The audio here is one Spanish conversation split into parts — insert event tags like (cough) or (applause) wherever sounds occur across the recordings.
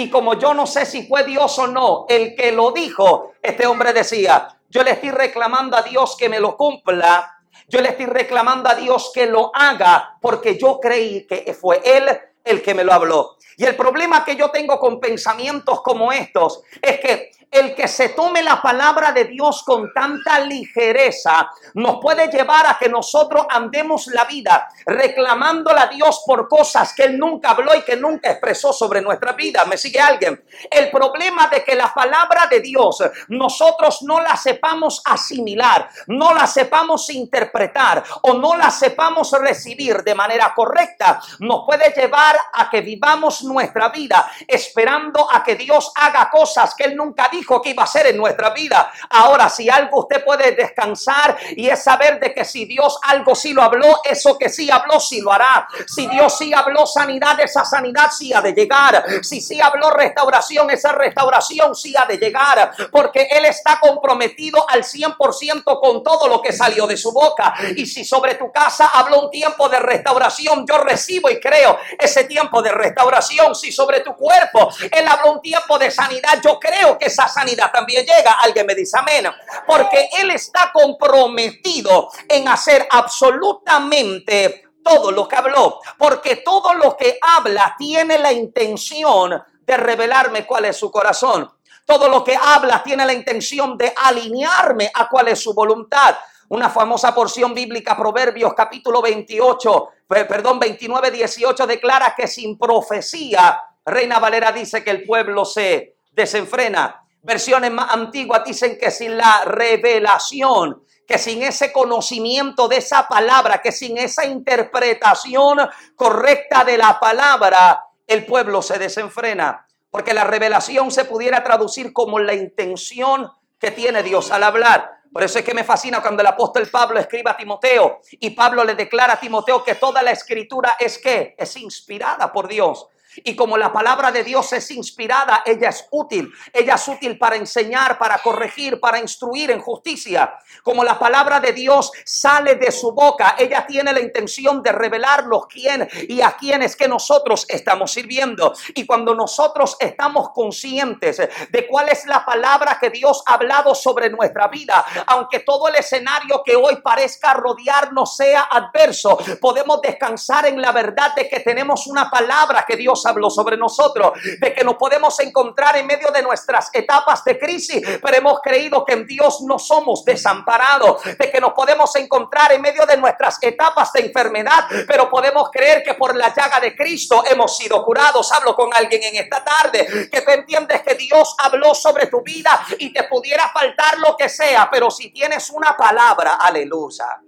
Y como yo no sé si fue Dios o no el que lo dijo, este hombre decía, yo le estoy reclamando a Dios que me lo cumpla. Yo le estoy reclamando a Dios que lo haga porque yo creí que fue Él el que me lo habló. Y el problema que yo tengo con pensamientos como estos es que el que se tome la palabra de Dios con tanta ligereza nos puede llevar a que nosotros andemos la vida reclamándole a Dios por cosas que Él nunca habló y que nunca expresó sobre nuestra vida. ¿Me sigue alguien? El problema de que la palabra de Dios nosotros no la sepamos asimilar, no la sepamos interpretar o no la sepamos recibir de manera correcta, nos puede llevar a que vivamos nuestra vida esperando a que Dios haga cosas que Él nunca dijo dijo que iba a ser en nuestra vida. Ahora, si algo usted puede descansar y es saber de que si Dios algo sí lo habló, eso que sí habló, sí lo hará. Si Dios sí habló sanidad, esa sanidad sí ha de llegar. Si sí habló restauración, esa restauración sí ha de llegar. Porque Él está comprometido al 100% con todo lo que salió de su boca. Y si sobre tu casa habló un tiempo de restauración, yo recibo y creo ese tiempo de restauración. Si sobre tu cuerpo Él habló un tiempo de sanidad, yo creo que esa sanidad también llega. Alguien me dice amén. Porque Él está comprometido en hacer absolutamente todo lo que habló. Porque todo lo que habla tiene la intención de revelarme cuál es su corazón. Todo lo que habla tiene la intención de alinearme a cuál es su voluntad. Una famosa porción bíblica, Proverbios capítulo 28, perdón, 29, 18, declara que sin profecía, Reina Valera dice que el pueblo se desenfrena. Versiones más antiguas dicen que sin la revelación, que sin ese conocimiento de esa palabra, que sin esa interpretación correcta de la palabra, el pueblo se desenfrena. Porque la revelación se pudiera traducir como la intención que tiene Dios al hablar. Por eso es que me fascina cuando el apóstol Pablo escribe a Timoteo y Pablo le declara a Timoteo que toda la escritura es que es inspirada por Dios y como la palabra de Dios es inspirada, ella es útil. Ella es útil para enseñar, para corregir, para instruir en justicia. Como la palabra de Dios sale de su boca, ella tiene la intención de revelarnos quién y a quién es que nosotros estamos sirviendo. Y cuando nosotros estamos conscientes de cuál es la palabra que Dios ha hablado sobre nuestra vida, aunque todo el escenario que hoy parezca rodearnos sea adverso, podemos descansar en la verdad de que tenemos una palabra que Dios habló sobre nosotros, de que nos podemos encontrar en medio de nuestras etapas de crisis, pero hemos creído que en Dios no somos desamparados, de que nos podemos encontrar en medio de nuestras etapas de enfermedad, pero podemos creer que por la llaga de Cristo hemos sido curados. Hablo con alguien en esta tarde, que tú entiendes que Dios habló sobre tu vida y te pudiera faltar lo que sea, pero si tienes una palabra, aleluya,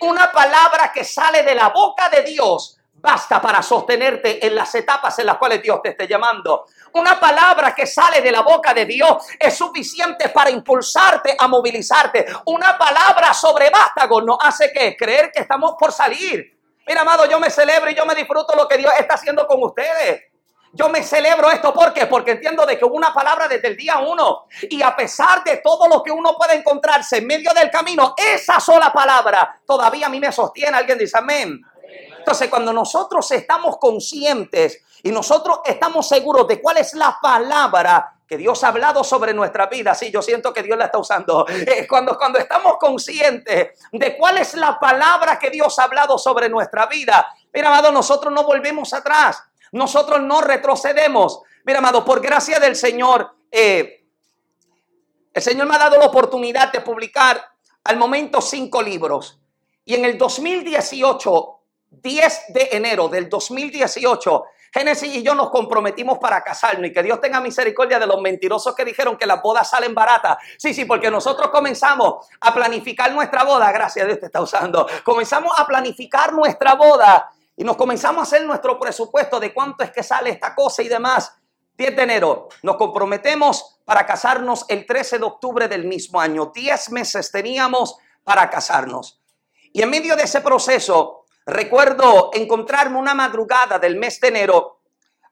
una palabra que sale de la boca de Dios, basta para sostenerte en las etapas en las cuales Dios te esté llamando. Una palabra que sale de la boca de Dios es suficiente para impulsarte a movilizarte. Una palabra sobre vástago nos hace que creer que estamos por salir. Mira, amado, yo me celebro y yo me disfruto lo que Dios está haciendo con ustedes. Yo me celebro esto ¿por qué? porque entiendo de que hubo una palabra desde el día uno y a pesar de todo lo que uno puede encontrarse en medio del camino, esa sola palabra todavía a mí me sostiene. Alguien dice amén. Entonces, cuando nosotros estamos conscientes y nosotros estamos seguros de cuál es la palabra que Dios ha hablado sobre nuestra vida, sí, yo siento que Dios la está usando. Eh, cuando, cuando estamos conscientes de cuál es la palabra que Dios ha hablado sobre nuestra vida, mira, amado, nosotros no volvemos atrás, nosotros no retrocedemos. Mira, amado, por gracia del Señor, eh, el Señor me ha dado la oportunidad de publicar al momento cinco libros. Y en el 2018 10 de enero del 2018, Génesis y yo nos comprometimos para casarnos y que Dios tenga misericordia de los mentirosos que dijeron que las bodas salen baratas. Sí, sí, porque nosotros comenzamos a planificar nuestra boda, gracias a Dios te está usando. Comenzamos a planificar nuestra boda y nos comenzamos a hacer nuestro presupuesto de cuánto es que sale esta cosa y demás. 10 de enero nos comprometemos para casarnos el 13 de octubre del mismo año. 10 meses teníamos para casarnos. Y en medio de ese proceso, Recuerdo encontrarme una madrugada del mes de enero,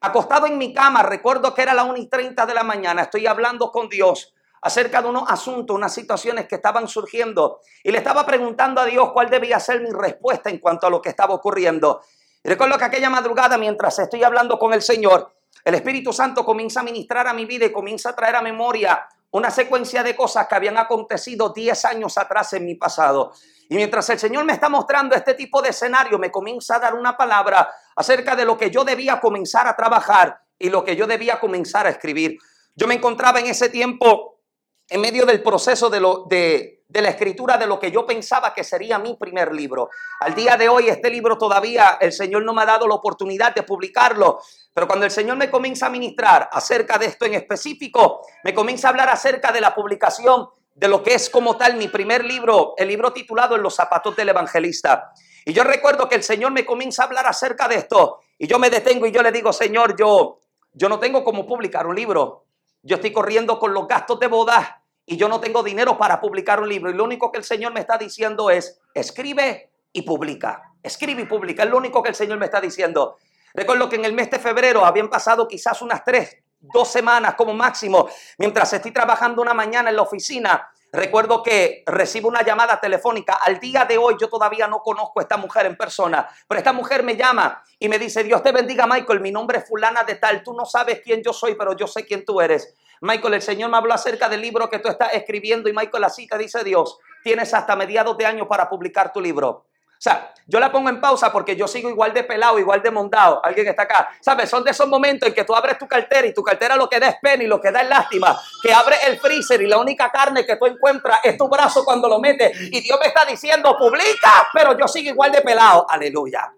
acostado en mi cama, recuerdo que era la 1 y 30 de la mañana, estoy hablando con Dios acerca de unos asuntos, unas situaciones que estaban surgiendo. Y le estaba preguntando a Dios cuál debía ser mi respuesta en cuanto a lo que estaba ocurriendo. recuerdo que aquella madrugada, mientras estoy hablando con el Señor, el Espíritu Santo comienza a ministrar a mi vida y comienza a traer a memoria una secuencia de cosas que habían acontecido 10 años atrás en mi pasado. Y mientras el Señor me está mostrando este tipo de escenario, me comienza a dar una palabra acerca de lo que yo debía comenzar a trabajar y lo que yo debía comenzar a escribir. Yo me encontraba en ese tiempo en medio del proceso de, lo, de, de, la escritura de lo que yo pensaba que sería mi primer libro. Al día de hoy este libro todavía el Señor no me ha dado la oportunidad de publicarlo, pero cuando el Señor me comienza a ministrar acerca de esto en específico, me comienza a hablar acerca de la publicación de lo que es como tal mi primer libro, el libro titulado En los zapatos del evangelista. Y yo recuerdo que el Señor me comienza a hablar acerca de esto y yo me detengo y yo le digo, Señor, yo, yo no tengo cómo publicar un libro. Yo estoy corriendo con los gastos de boda y yo no tengo dinero para publicar un libro. Y lo único que el Señor me está diciendo es, escribe y publica. Escribe y publica. Es lo único que el Señor me está diciendo. Recuerdo que en el mes de febrero habían pasado quizás unas tres, dos semanas como máximo, mientras estoy trabajando una mañana en la oficina. Recuerdo que recibo una llamada telefónica. Al día de hoy yo todavía no conozco a esta mujer en persona, pero esta mujer me llama y me dice, Dios te bendiga Michael, mi nombre es fulana de tal, tú no sabes quién yo soy, pero yo sé quién tú eres. Michael, el Señor me habló acerca del libro que tú estás escribiendo y Michael, la cita dice Dios, tienes hasta mediados de año para publicar tu libro. O sea, yo la pongo en pausa porque yo sigo igual de pelado, igual de montado. Alguien está acá. ¿Sabes? Son de esos momentos en que tú abres tu cartera y tu cartera lo que da es pena y lo que da es lástima. Que abre el freezer y la única carne que tú encuentras es tu brazo cuando lo metes. Y Dios me está diciendo, publica, pero yo sigo igual de pelado. Aleluya.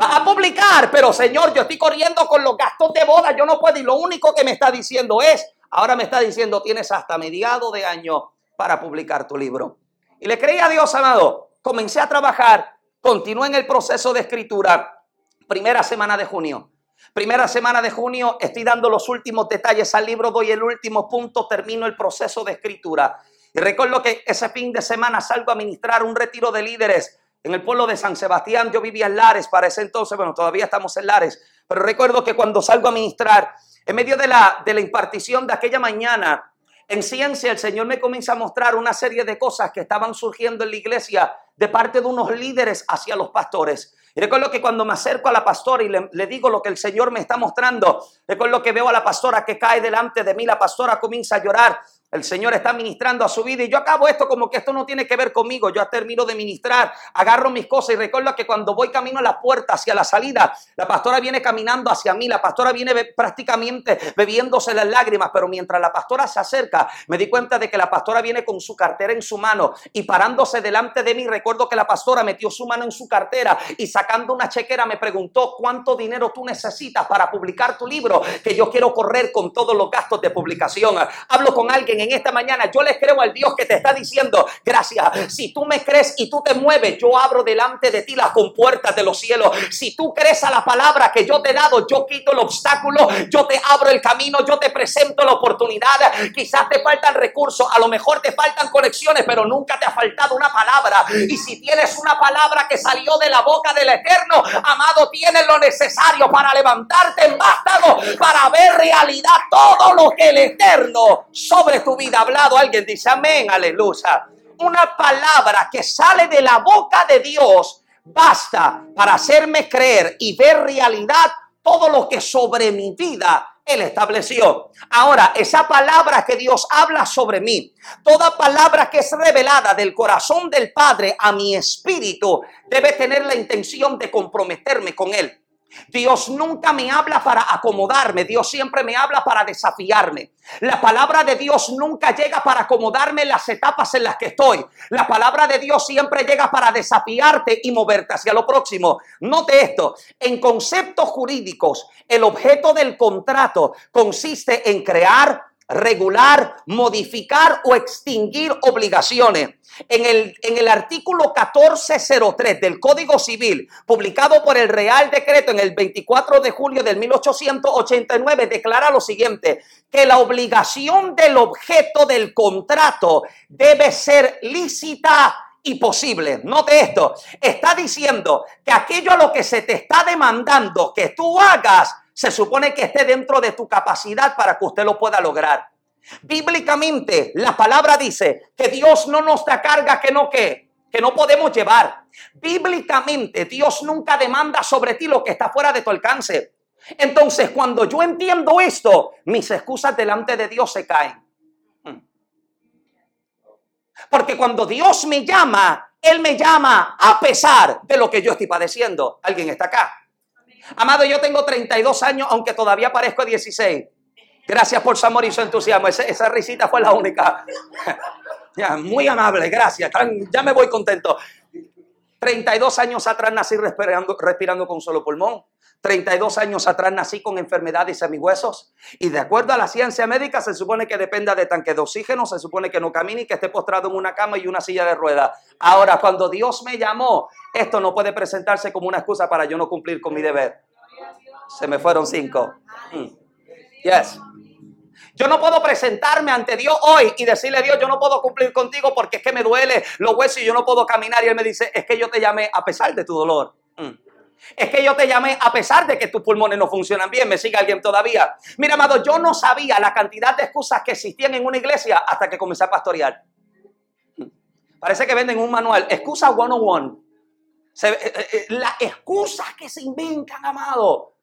Va a publicar, pero Señor, yo estoy corriendo con los gastos de boda. Yo no puedo. Y lo único que me está diciendo es, Ahora me está diciendo, tienes hasta mediado de año para publicar tu libro. Y le creí a Dios, amado. Comencé a trabajar, continué en el proceso de escritura. Primera semana de junio. Primera semana de junio, estoy dando los últimos detalles al libro, doy el último punto, termino el proceso de escritura. Y recuerdo que ese fin de semana salgo a ministrar un retiro de líderes en el pueblo de San Sebastián. Yo vivía en Lares para ese entonces, bueno, todavía estamos en Lares, pero recuerdo que cuando salgo a ministrar, en medio de la, de la impartición de aquella mañana, en ciencia el Señor me comienza a mostrar una serie de cosas que estaban surgiendo en la iglesia de parte de unos líderes hacia los pastores. Y recuerdo que cuando me acerco a la pastora y le, digo lo que el Señor me está mostrando, recuerdo que veo a la pastora que cae delante de mí, la pastora comienza a llorar el Señor está ministrando a su vida y yo acabo esto como que esto no tiene que ver conmigo. Yo termino de ministrar, agarro mis cosas y recuerdo que cuando voy camino a la puerta hacia la salida, la pastora viene caminando hacia mí, la pastora viene prácticamente bebiéndose las lágrimas, pero mientras la pastora se acerca, me di cuenta de que la pastora viene con su cartera en su mano y parándose delante de mí, recuerdo que la pastora metió su mano en su cartera y sacando una chequera me preguntó cuánto dinero tú necesitas para publicar tu libro, que yo quiero correr con todos los gastos de publicación. Hablo con alguien en esta mañana, yo les creo al Dios que te está diciendo, gracias, si tú me crees y tú te mueves, yo abro delante de ti las compuertas de los cielos. Si tú crees a la palabra que yo te he dado, yo quito el obstáculo, yo te abro el camino, yo te presento la oportunidad. Quizás te faltan recursos, a lo mejor te faltan conexiones, pero nunca te ha faltado una palabra. Y si tienes una palabra que salió de la boca del Eterno, amado, tienes lo necesario para levantarte en vástago, para ver realidad todo lo que el Eterno sobre vida hablado, alguien dice amén, aleluya. Una palabra que sale de la boca de Dios basta para hacerme creer y ver realidad todo lo que sobre mi vida Él estableció. Ahora, esa palabra que Dios habla sobre mí, toda palabra que es revelada del corazón del Padre a mi espíritu, debe tener la intención de comprometerme con Él. Dios nunca me habla para acomodarme, Dios siempre me habla para desafiarme. La palabra de Dios nunca llega para acomodarme en las etapas en las que estoy. La palabra de Dios siempre llega para desafiarte y moverte hacia lo próximo. Note esto, en conceptos jurídicos, el objeto del contrato consiste en crear, regular, modificar o extinguir obligaciones. En el, en el artículo 1403 del Código Civil, publicado por el Real Decreto en el 24 de julio del 1889, declara lo siguiente, que la obligación del objeto del contrato debe ser lícita y posible. Note esto, está diciendo que aquello a lo que se te está demandando que tú hagas se supone que esté dentro de tu capacidad para que usted lo pueda lograr. Bíblicamente, la palabra dice que Dios no nos da carga que no que que no podemos llevar. Bíblicamente, Dios nunca demanda sobre ti lo que está fuera de tu alcance. Entonces, cuando yo entiendo esto, mis excusas delante de Dios se caen. Hmm. Porque cuando Dios me llama, Él me llama a pesar de lo que yo estoy padeciendo. ¿Alguien está acá? Amado, yo tengo 32 años, aunque todavía parezco 16. Gracias por su amor y su entusiasmo. Esa, risita fue la única. (laughs) ya, muy amable, gracias. Ya me voy contento. 32 años atrás nací respirando, respirando con solo pulmón. 32 años atrás nací con enfermedades en mis huesos. Y de acuerdo a la ciencia médica, se supone que dependa de tanque de oxígeno, se supone que no camine y que esté postrado en una cama y una silla de ruedas. Ahora, cuando Dios me llamó, esto no puede presentarse como una excusa para yo no cumplir con mi deber. Se me fueron cinco. Mm. Yes. Yo no puedo presentarme ante Dios hoy y decirle, Dios, yo no puedo cumplir contigo porque es que me duele los huesos y yo no puedo caminar. Y Él me dice, es que yo te llamé a pesar de tu dolor. Mm. Es que yo te llamé a pesar de que tus pulmones no funcionan bien. ¿Me sigue alguien todavía? Mira, amado, yo no sabía la cantidad de excusas que existían en una iglesia hasta que comencé a pastorear. Parece que venden un manual, excusa 101. Se, eh, eh, eh, las excusas que se inventan, amado,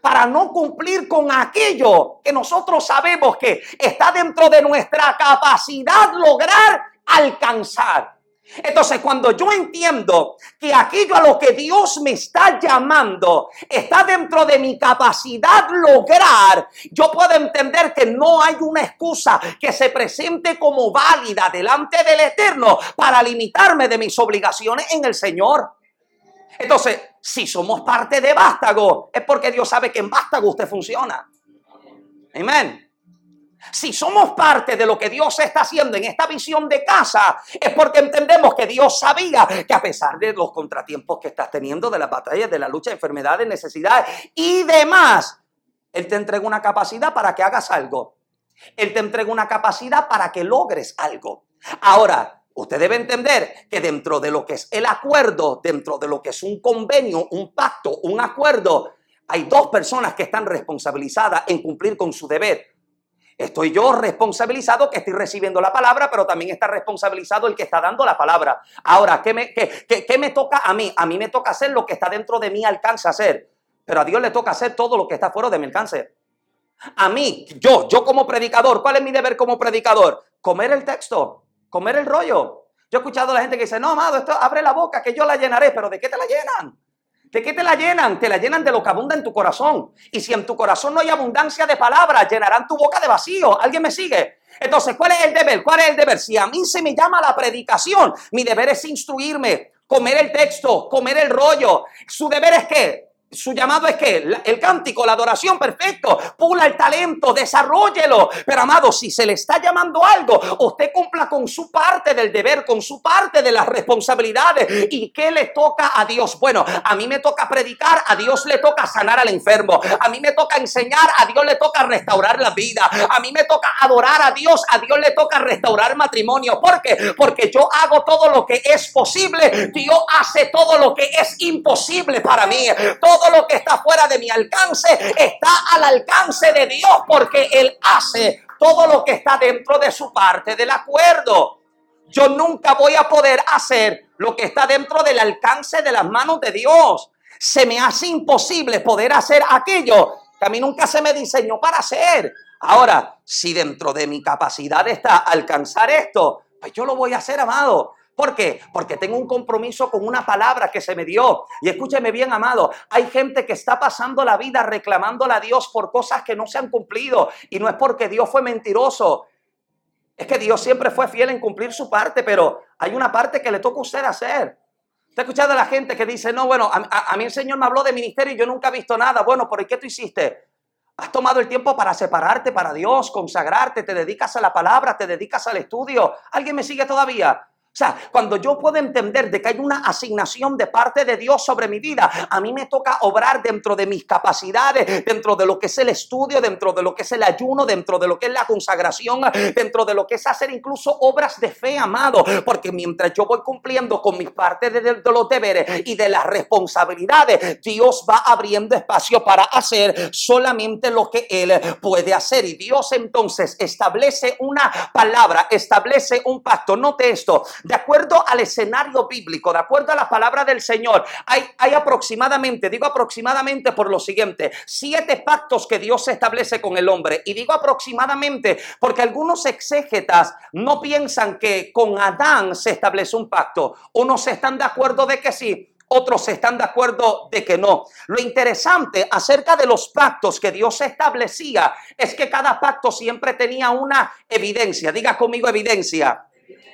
para no cumplir con aquello que nosotros sabemos que está dentro de nuestra capacidad lograr alcanzar. Entonces, cuando yo entiendo que aquello a lo que Dios me está llamando está dentro de mi capacidad lograr, yo puedo entender que no hay una excusa que se presente como válida delante del Eterno para limitarme de mis obligaciones en el Señor. Entonces, si somos parte de Vástago, es porque Dios sabe que en Vástago usted funciona. Amén. Si somos parte de lo que Dios está haciendo en esta visión de casa, es porque entendemos que Dios sabía que a pesar de los contratiempos que estás teniendo, de las batallas, de la lucha, enfermedades, necesidades y demás, Él te entrega una capacidad para que hagas algo. Él te entrega una capacidad para que logres algo. Ahora, usted debe entender que dentro de lo que es el acuerdo, dentro de lo que es un convenio, un pacto, un acuerdo, hay dos personas que están responsabilizadas en cumplir con su deber. Estoy yo responsabilizado que estoy recibiendo la palabra, pero también está responsabilizado el que está dando la palabra. Ahora, ¿qué me, qué, me toca a mí? A mí me toca hacer lo que está dentro de mi alcance hacer, pero a Dios le toca hacer todo lo que está fuera de mi alcance. A mí, yo, yo como predicador, ¿cuál es mi deber como predicador? Comer el texto, comer el rollo. Yo he escuchado a la gente que dice, no, amado, esto abre la boca, que yo la llenaré, pero ¿de qué te la llenan? ¿De qué te la llenan? Te la llenan de lo que abunda en tu corazón. Y si en tu corazón no hay abundancia de palabras, llenarán tu boca de vacío. ¿Alguien me sigue? Entonces, ¿cuál es el deber? ¿Cuál es el deber? Si a mí se me llama la predicación, mi deber es instruirme, comer el texto, comer el rollo. Su deber es que su llamado es que el cántico, la adoración, perfecto. Pula el talento, desarrollelo. Pero amado, si se le está llamando algo, usted cumpla con su parte del deber, con su parte de las responsabilidades. ¿Y qué le toca a Dios? Bueno, a mí me toca predicar, a Dios le toca sanar al enfermo. A mí me toca enseñar, a Dios le toca restaurar la vida. A mí me toca adorar a Dios, a Dios le toca restaurar matrimonio. ¿Por qué? Porque yo hago todo lo que es posible. Dios hace todo lo que es imposible para mí. Lo que está fuera de mi alcance está al alcance de Dios porque Él hace todo lo que está dentro de su parte del acuerdo. Yo nunca voy a poder hacer lo que está dentro del alcance de las manos de Dios. Se me hace imposible poder hacer aquello que a mí nunca se me diseñó para hacer. Ahora, si dentro de mi capacidad está alcanzar esto, pues yo lo voy a hacer, amado. ¿Por qué? Porque tengo un compromiso con una palabra que se me dio. Y escúcheme bien, amado, hay gente que está pasando la vida reclamándole a Dios por cosas que no se han cumplido. Y no es porque Dios fue mentiroso. Es que Dios siempre fue fiel en cumplir su parte, pero hay una parte que le toca a usted hacer. ¿Usted ha escuchado a la gente que dice, no, bueno, a, mí el Señor me habló de ministerio y yo nunca he visto nada? Bueno, ¿por qué tú hiciste? Has tomado el tiempo para separarte para Dios, consagrarte, te dedicas a la palabra, te dedicas al estudio. ¿Alguien me sigue todavía? O sea, cuando yo puedo entender de que hay una asignación de parte de Dios sobre mi vida, a mí me toca obrar dentro de mis capacidades, dentro de lo que es el estudio, dentro de lo que es el ayuno, dentro de lo que es la consagración, dentro de lo que es hacer incluso obras de fe, amado. Porque mientras yo voy cumpliendo con mis partes de, de los deberes y de las responsabilidades, Dios va abriendo espacio para hacer solamente lo que Él puede hacer. Y Dios entonces establece una palabra, establece un pacto. Note esto. De acuerdo al escenario bíblico, de acuerdo a la palabra del Señor, hay, aproximadamente, digo aproximadamente por lo siguiente, siete pactos que Dios establece con el hombre. Y digo aproximadamente porque algunos exégetas no piensan que con Adán se establece un pacto. Unos están de acuerdo de que sí, otros están de acuerdo de que no. Lo interesante acerca de los pactos que Dios establecía es que cada pacto siempre tenía una evidencia. Diga conmigo evidencia.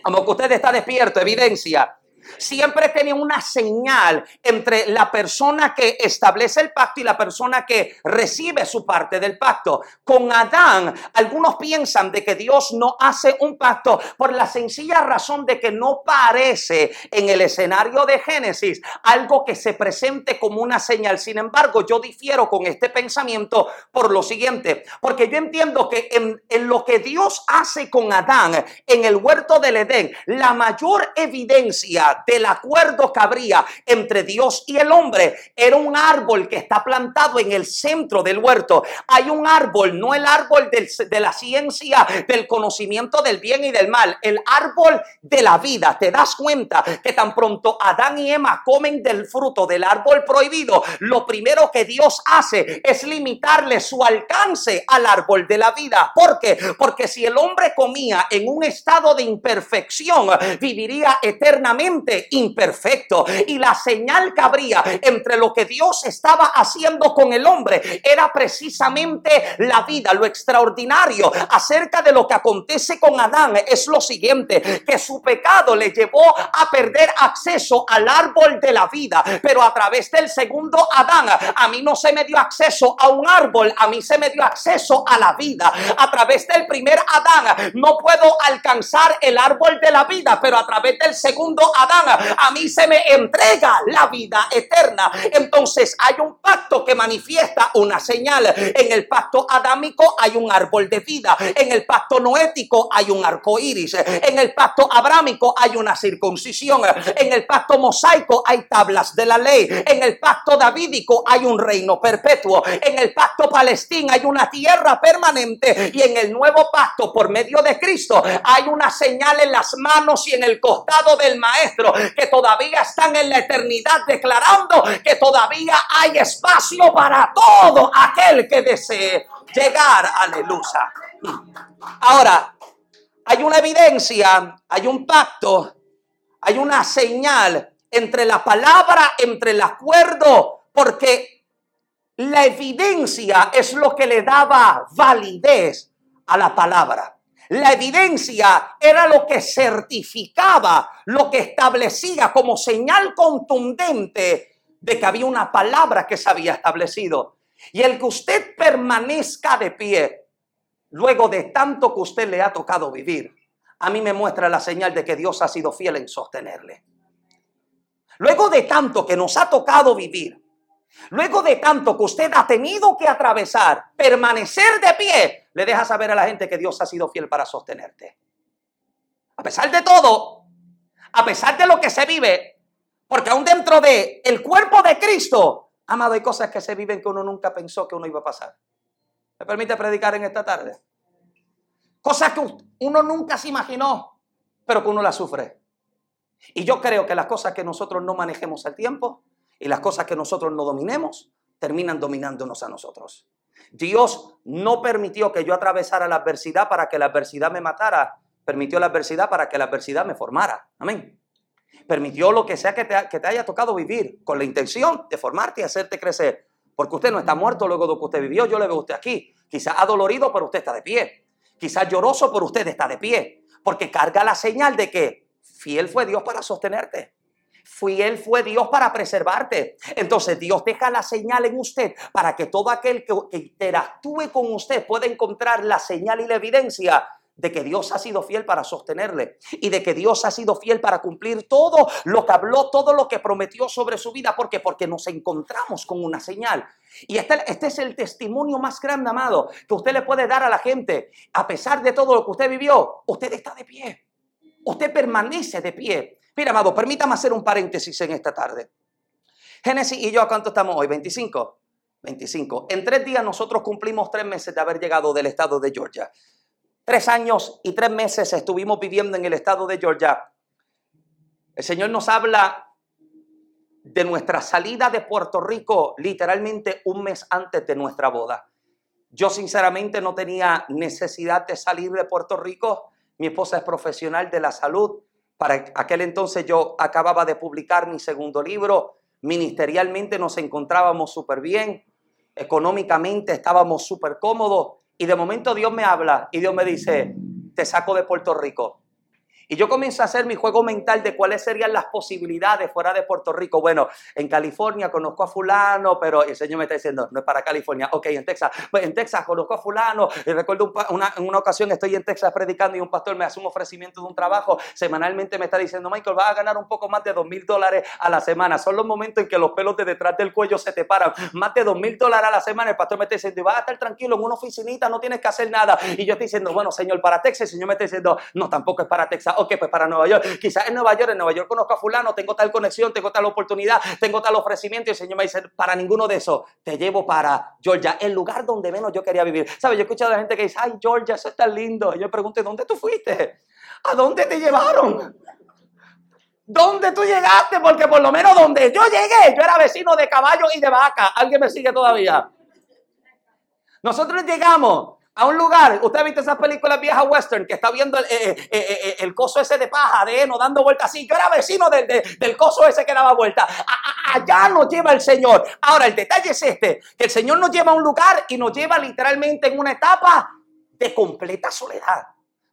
Como que usted está despierto, evidencia siempre tenía una señal entre la persona que establece el pacto y la persona que recibe su parte del pacto. Con Adán, algunos piensan de que Dios no hace un pacto por la sencilla razón de que no parece en el escenario de Génesis algo que se presente como una señal. Sin embargo, yo difiero con este pensamiento por lo siguiente, porque yo entiendo que en, en lo que Dios hace con Adán en el huerto del Edén, la mayor evidencia del acuerdo que habría entre Dios y el hombre era un árbol que está plantado en el centro del huerto. Hay un árbol, no el árbol de la ciencia, del conocimiento del bien y del mal, el árbol de la vida. Te das cuenta que tan pronto Adán y Emma comen del fruto del árbol prohibido, lo primero que Dios hace es limitarle su alcance al árbol de la vida. ¿Por qué? Porque si el hombre comía en un estado de imperfección, viviría eternamente imperfecto. Y la señal que habría entre lo que Dios estaba haciendo con el hombre era precisamente la vida. Lo extraordinario acerca de lo que acontece con Adán es lo siguiente, que su pecado le llevó a perder acceso al árbol de la vida. Pero a través del segundo Adán, a mí no se me dio acceso a un árbol, a mí se me dio acceso a la vida. A través del primer Adán no puedo alcanzar el árbol de la vida, pero a través del segundo Adán a mí se me entrega la vida eterna. Entonces hay un pacto que manifiesta una señal. En el pacto adámico hay un árbol de vida. En el pacto noético hay un arco iris. En el pacto abrámico hay una circuncisión. En el pacto mosaico hay tablas de la ley. En el pacto davídico hay un reino perpetuo. En el pacto palestino hay una tierra permanente. Y en el nuevo pacto, por medio de Cristo, hay una señal en las manos y en el costado del maestro que todavía están en la eternidad declarando que todavía hay espacio para todo aquel que desee llegar. Aleluya. Ahora, hay una evidencia, hay un pacto, hay una señal entre la palabra, entre el acuerdo, porque la evidencia es lo que le daba validez a la palabra. La evidencia era lo que certificaba, lo que establecía como señal contundente de que había una palabra que se había establecido. Y el que usted permanezca de pie, luego de tanto que usted le ha tocado vivir, a mí me muestra la señal de que Dios ha sido fiel en sostenerle. Luego de tanto que nos ha tocado vivir, luego de tanto que usted ha tenido que atravesar, permanecer de pie, le deja saber a la gente que Dios ha sido fiel para sostenerte. A pesar de todo, a pesar de lo que se vive, porque aún dentro de el cuerpo de Cristo, amado, hay cosas que se viven que uno nunca pensó que uno iba a pasar. ¿Me permite predicar en esta tarde? Cosas que uno nunca se imaginó, pero que uno las sufre. Y yo creo que las cosas que nosotros no manejemos al tiempo y las cosas que nosotros no dominemos, terminan dominándonos a nosotros. Dios no permitió que yo atravesara la adversidad para que la adversidad me matara. Permitió la adversidad para que la adversidad me formara. Amén. Permitió lo que sea que te, haya tocado vivir con la intención de formarte y hacerte crecer. Porque usted no está muerto luego de que usted vivió. Yo le veo a usted aquí. Quizás adolorido, pero usted está de pie. Quizás lloroso, pero usted está de pie. Porque carga la señal de que fiel fue Dios para sostenerte. Fiel fue Dios para preservarte. Entonces Dios deja la señal en usted para que todo aquel que, interactúe con usted pueda encontrar la señal y la evidencia de que Dios ha sido fiel para sostenerle y de que Dios ha sido fiel para cumplir todo lo que habló, todo lo que prometió sobre su vida. ¿Por qué? Porque nos encontramos con una señal. Y este, este es el testimonio más grande, amado, que usted le puede dar a la gente. A pesar de todo lo que usted vivió, usted está de pie. Usted permanece de pie. Mira, amado, permítame hacer un paréntesis en esta tarde. Génesis y yo, ¿a cuánto estamos hoy? ¿25? 25. En tres días nosotros cumplimos tres meses de haber llegado del estado de Georgia. Tres años y tres meses estuvimos viviendo en el estado de Georgia. El Señor nos habla de nuestra salida de Puerto Rico literalmente un mes antes de nuestra boda. Yo sinceramente no tenía necesidad de salir de Puerto Rico. Mi esposa es profesional de la salud. Para aquel entonces yo acababa de publicar mi segundo libro. Ministerialmente nos encontrábamos súper bien. Económicamente estábamos súper cómodos. Y de momento Dios me habla y Dios me dice, te saco de Puerto Rico. Y yo comienzo a hacer mi juego mental de cuáles serían las posibilidades fuera de Puerto Rico. Bueno, en California conozco a fulano, pero el Señor me está diciendo, no es para California. Ok, en Texas. Pues en Texas conozco a fulano. Y recuerdo una, en una ocasión estoy en Texas predicando y un pastor me hace un ofrecimiento de un trabajo. Semanalmente me está diciendo, Michael, vas a ganar un poco más de dos mil dólares a la semana. Son los momentos en que los pelos de detrás del cuello se te paran. Más de dos mil dólares a la semana. El pastor me está diciendo, y vas a estar tranquilo en una oficinita, no tienes que hacer nada. Y yo estoy diciendo, bueno, Señor, para Texas. El Señor me está diciendo, no, tampoco es para Texas. Ok, pues para Nueva York. Quizás en Nueva York, en Nueva York conozco a fulano, tengo tal conexión, tengo tal oportunidad, tengo tal ofrecimiento. Y el Señor me dice, para ninguno de esos, te llevo para Georgia, el lugar donde menos yo quería vivir. ¿Sabes? Yo he escuchado a la gente que dice, ay, Georgia, eso está lindo. Y yo pregunto, ¿dónde tú fuiste? ¿A dónde te llevaron? ¿Dónde tú llegaste? Porque por lo menos donde yo llegué, yo era vecino de caballo y de vaca. ¿Alguien me sigue todavía? Nosotros llegamos a un lugar, usted ha visto esas películas viejas western que está viendo el, eh, eh, eh, el coso ese de paja, de heno, dando vueltas así. Yo era vecino del, del coso ese que daba vuelta. allá nos lleva el Señor. Ahora, el detalle es este, que el Señor nos lleva a un lugar y nos lleva literalmente en una etapa de completa soledad.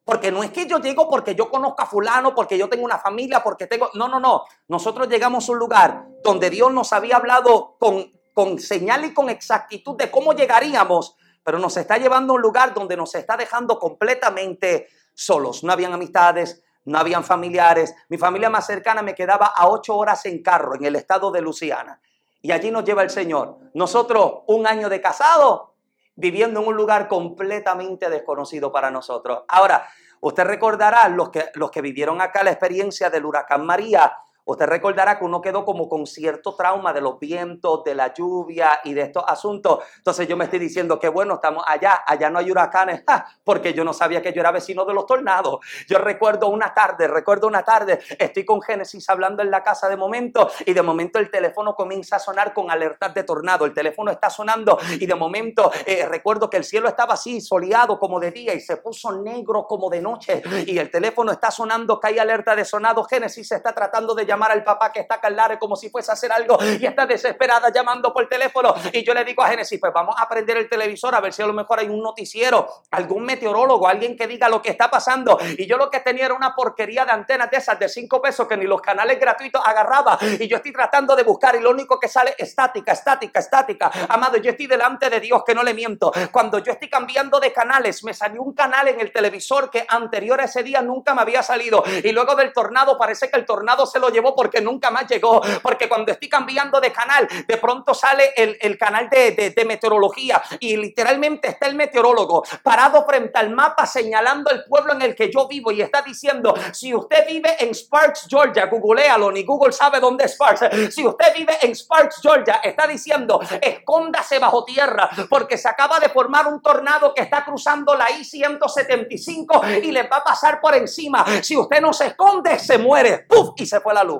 Porque no es que yo llego porque yo conozca a fulano, porque yo tengo una familia, porque tengo... No, no, no. Nosotros llegamos a un lugar donde Dios nos había hablado con, con señal y con exactitud de cómo llegaríamos pero nos está llevando a un lugar donde nos está dejando completamente solos. No habían amistades, no habían familiares. Mi familia más cercana me quedaba a ocho horas en carro en el estado de Luciana. Y allí nos lleva el Señor. Nosotros, un año de casado, viviendo en un lugar completamente desconocido para nosotros. Ahora, usted recordará, los que, los que vivieron acá la experiencia del huracán María, Usted recordará que uno quedó como con cierto trauma de los vientos, de la lluvia y de estos asuntos. Entonces yo me estoy diciendo que bueno, estamos allá, allá no hay huracanes, (laughs) porque yo no sabía que yo era vecino de los tornados. Yo recuerdo una tarde, recuerdo una tarde, estoy con Génesis hablando en la casa de momento y de momento el teléfono comienza a sonar con alertas de tornado. El teléfono está sonando y de momento eh, recuerdo que el cielo estaba así, soleado como de día y se puso negro como de noche y el teléfono está sonando, que hay alerta de sonado. Génesis está tratando de llamar al papá que está acá al como si fuese a hacer algo y está desesperada llamando por teléfono. Y yo le digo a Génesis, pues vamos a prender el televisor a ver si a lo mejor hay un noticiero, algún meteorólogo, alguien que diga lo que está pasando. Y yo lo que tenía era una porquería de antenas de esas de 5 pesos que ni los canales gratuitos agarraba. Y yo estoy tratando de buscar y lo único que sale estática, estática, estática. Amado, yo estoy delante de Dios que no le miento. Cuando yo estoy cambiando de canales, me salió un canal en el televisor que anterior a ese día nunca me había salido. Y luego del tornado parece que el tornado se lo llevó porque nunca más llegó. Porque cuando estoy cambiando de canal, de pronto sale el, canal de, meteorología y literalmente está el meteorólogo parado frente al mapa señalando el pueblo en el que yo vivo y está diciendo, si usted vive en Sparks, Georgia, googlealo, ni Google sabe dónde es Sparks. Si usted vive en Sparks, Georgia, está diciendo, escóndase bajo tierra porque se acaba de formar un tornado que está cruzando la I-175 y le va a pasar por encima. Si usted no se esconde, se muere. ¡Puf! Y se fue la luz.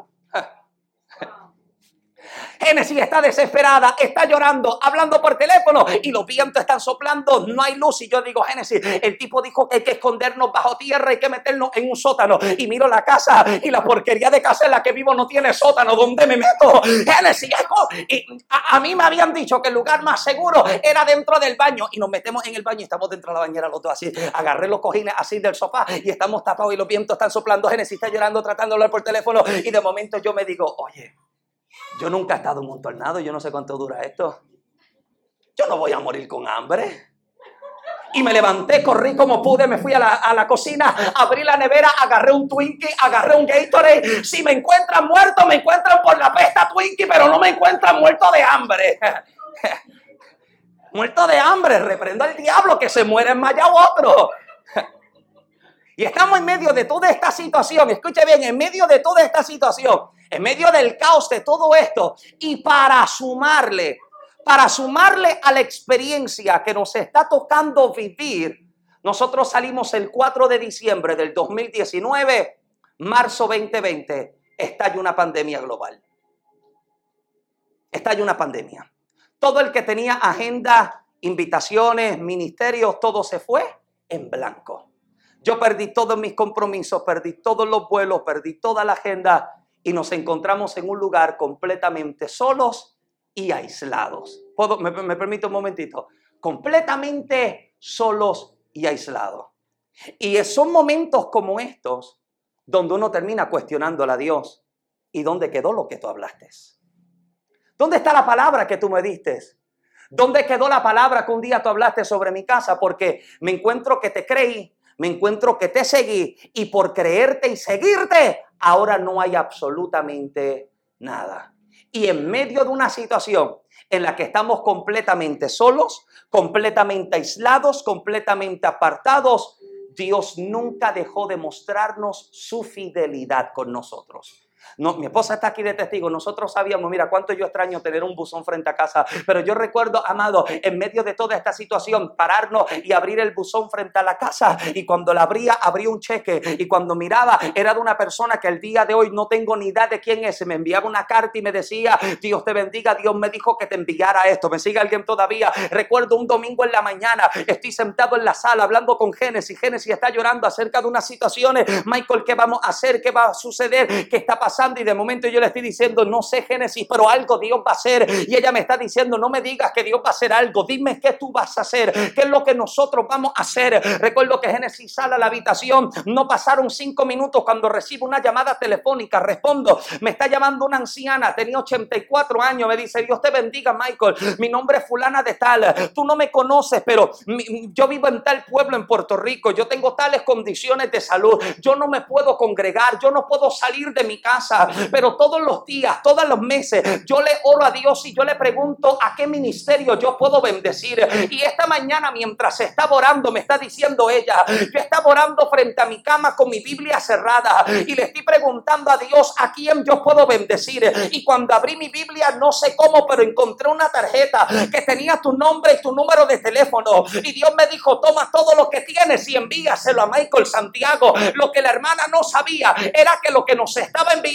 Génesis está desesperada, está llorando, hablando por teléfono y los vientos están soplando, no hay luz. Y yo digo, Génesis, el tipo dijo que hay que escondernos bajo tierra, hay que meternos en un sótano. Y miro la casa y la porquería de casa en la que vivo no tiene sótano. ¿Dónde me meto? Génesis, y a, mí me habían dicho que el lugar más seguro era dentro del baño. Y nos metemos en el baño y estamos dentro de la bañera los dos así. Agarré los cojines así del sofá y estamos tapados y los vientos están soplando. Génesis está llorando, tratando de hablar por teléfono. Y de momento yo me digo, oye, yo nunca he estado en un tornado, yo no sé cuánto dura esto. Yo no voy a morir con hambre. Y me levanté, corrí como pude, me fui a la, cocina, abrí la nevera, agarré un Twinkie, agarré un Gatorade. Si me encuentran muerto, me encuentran por la pesta Twinkie, pero no me encuentran muerto de hambre. (laughs) muerto de hambre, reprendo al diablo que se muere en Maya otro. Y estamos en medio de toda esta situación, escuche bien, en medio de toda esta situación en medio del caos de todo esto y para sumarle, para sumarle a la experiencia que nos está tocando vivir, nosotros salimos el 4 de diciembre del 2019, marzo 2020, estalla una pandemia global. Estalla una pandemia. Todo el que tenía agenda, invitaciones, ministerios, todo se fue en blanco. Yo perdí todos mis compromisos, perdí todos los vuelos, perdí toda la agenda y nos encontramos en un lugar completamente solos y aislados. ¿Puedo, me, me permite un momentito? Completamente solos y aislados. Y son momentos como estos donde uno termina cuestionando a Dios. ¿Y dónde quedó lo que tú hablaste? ¿Dónde está la palabra que tú me diste? ¿Dónde quedó la palabra que un día tú hablaste sobre mi casa? Porque me encuentro que te creí, me encuentro que te seguí y por creerte y seguirte, ahora no hay absolutamente nada. Y en medio de una situación en la que estamos completamente solos, completamente aislados, completamente apartados, Dios nunca dejó de mostrarnos su fidelidad con nosotros. No, mi esposa está aquí de testigo. Nosotros sabíamos, mira, cuánto yo extraño tener un buzón frente a casa. Pero yo recuerdo, amado, en medio de toda esta situación, pararnos y abrir el buzón frente a la casa. Y cuando la abría, abría un cheque. Y cuando miraba, era de una persona que el día de hoy no tengo ni idea de quién es. Me enviaba una carta y me decía, Dios te bendiga, Dios me dijo que te enviara esto. Me sigue alguien todavía. Recuerdo un domingo en la mañana, estoy sentado en la sala hablando con Génesis. Génesis está llorando acerca de unas situaciones. Michael, ¿qué vamos a hacer? ¿Qué va a suceder? ¿Qué está pasando? Y de momento yo le estoy diciendo, no sé Génesis, pero algo Dios va a hacer. Y ella me está diciendo, no me digas que Dios va a hacer algo, dime qué tú vas a hacer, qué es lo que nosotros vamos a hacer. Recuerdo que Génesis sale a la habitación, no pasaron cinco minutos cuando recibo una llamada telefónica, respondo, me está llamando una anciana, tenía 84 años, me dice, Dios te bendiga Michael, mi nombre es fulana de tal, tú no me conoces, pero yo vivo en tal pueblo en Puerto Rico, yo tengo tales condiciones de salud, yo no me puedo congregar, yo no puedo salir de mi casa, pero todos los días, todos los meses, yo le oro a Dios y yo le pregunto a qué ministerio yo puedo bendecir. Y esta mañana, mientras estaba orando, me está diciendo ella, yo estaba orando frente a mi cama con mi Biblia cerrada y le estoy preguntando a Dios a quién yo puedo bendecir. Y cuando abrí mi Biblia, no sé cómo, pero encontré una tarjeta que tenía tu nombre y tu número de teléfono. Y Dios me dijo, toma todo lo que tienes y envíaselo a Michael Santiago. Lo que la hermana no sabía era que lo que nos estaba enviando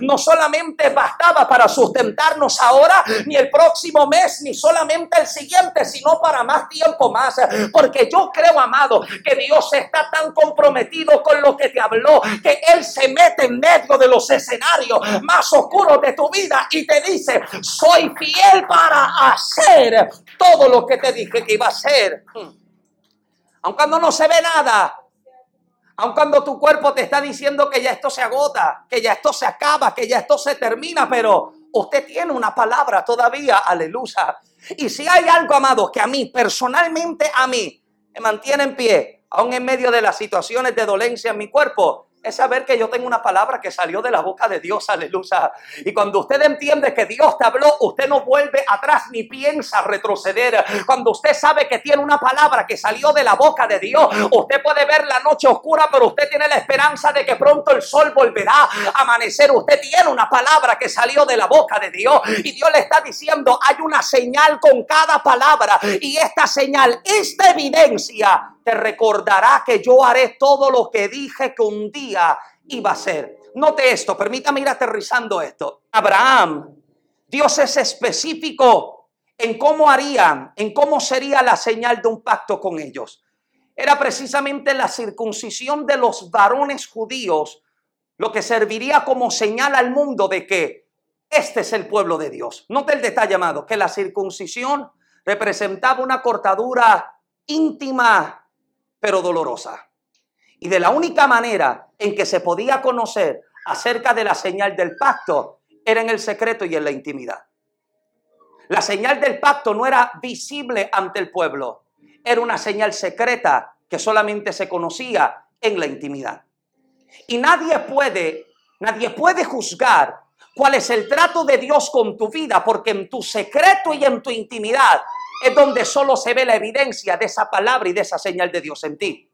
no solamente bastaba para sustentarnos ahora, ni el próximo mes, ni solamente el siguiente, sino para más tiempo más. Porque yo creo, amado, que Dios está tan comprometido con lo que te habló, que Él se mete en medio de los escenarios más oscuros de tu vida y te dice, soy fiel para hacer todo lo que te dije que iba a hacer. Aun cuando no se ve nada, Aun cuando tu cuerpo te está diciendo que ya esto se agota, que ya esto se acaba, que ya esto se termina, pero usted tiene una palabra todavía, aleluya. Y si hay algo, amado, que a mí, personalmente a mí, me mantiene en pie, aún en medio de las situaciones de dolencia en mi cuerpo, es saber que yo tengo una palabra que salió de la boca de Dios, aleluya. Y cuando usted entiende que Dios te habló, usted no vuelve atrás ni piensa retroceder. Cuando usted sabe que tiene una palabra que salió de la boca de Dios, usted puede ver la noche oscura, pero usted tiene la esperanza de que pronto el sol volverá a amanecer. Usted tiene una palabra que salió de la boca de Dios y Dios le está diciendo, hay una señal con cada palabra y esta señal, esta evidencia te recordará que yo haré todo lo que dije que un día iba a ser. Note esto, permítame ir aterrizando esto. Abraham, Dios es específico en cómo harían, en cómo sería la señal de un pacto con ellos. Era precisamente la circuncisión de los varones judíos lo que serviría como señal al mundo de que este es el pueblo de Dios. Note el detalle, amado, que la circuncisión representaba una cortadura íntima pero dolorosa. Y de la única manera en que se podía conocer acerca de la señal del pacto era en el secreto y en la intimidad. La señal del pacto no era visible ante el pueblo, era una señal secreta que solamente se conocía en la intimidad. Y nadie puede, nadie puede juzgar cuál es el trato de Dios con tu vida, porque en tu secreto y en tu intimidad es donde solo se ve la evidencia de esa palabra y de esa señal de Dios en ti.